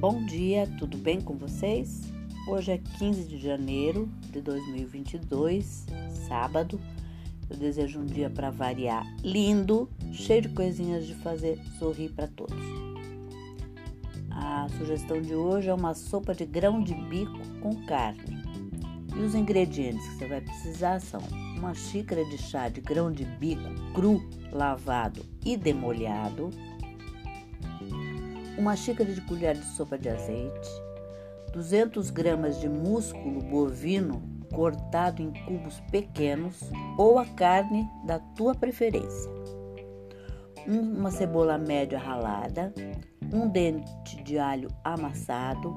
Bom dia, tudo bem com vocês? Hoje é 15 de janeiro de 2022, sábado. Eu desejo um dia para variar lindo, cheio de coisinhas de fazer sorrir para todos. A sugestão de hoje é uma sopa de grão de bico com carne. E os ingredientes que você vai precisar são uma xícara de chá de grão de bico cru, lavado e demolhado, uma xícara de colher de sopa de azeite, 200 gramas de músculo bovino cortado em cubos pequenos ou a carne da tua preferência, uma cebola média ralada, um dente de alho amassado,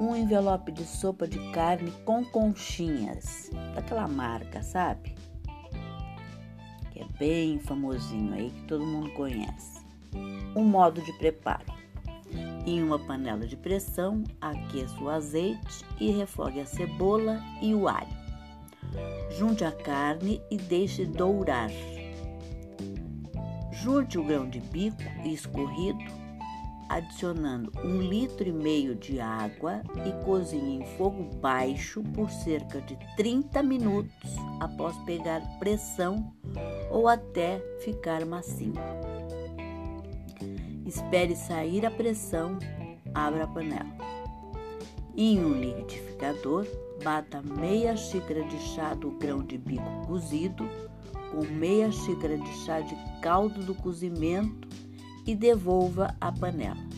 um envelope de sopa de carne com conchinhas, daquela marca, sabe? Que é bem famosinho aí, que todo mundo conhece. Um modo de preparo. Em uma panela de pressão, aqueça o azeite e refogue a cebola e o alho. Junte a carne e deixe dourar. Junte o grão de bico escorrido, adicionando um litro e meio de água e cozinhe em fogo baixo por cerca de 30 minutos após pegar pressão ou até ficar macio. Espere sair a pressão, abra a panela. Em um liquidificador, bata meia xícara de chá do grão de bico cozido com meia xícara de chá de caldo do cozimento e devolva à panela.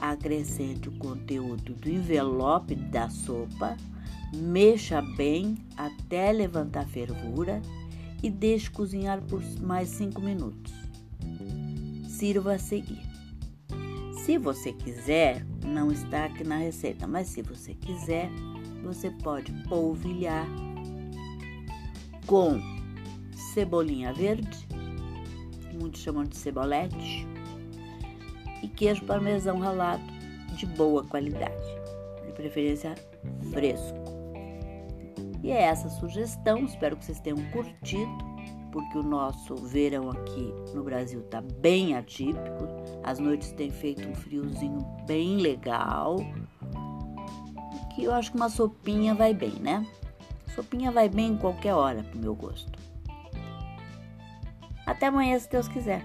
Acrescente o conteúdo do envelope da sopa, mexa bem até levantar fervura e deixe cozinhar por mais 5 minutos sirva a seguir. Se você quiser, não está aqui na receita, mas se você quiser, você pode polvilhar com cebolinha verde, muitos chamam de cebolete, e queijo parmesão ralado de boa qualidade, de preferência fresco. E é essa a sugestão, espero que vocês tenham curtido porque o nosso verão aqui no Brasil tá bem atípico. As noites têm feito um friozinho bem legal. Que eu acho que uma sopinha vai bem, né? Sopinha vai bem em qualquer hora, pro meu gosto. Até amanhã, se Deus quiser.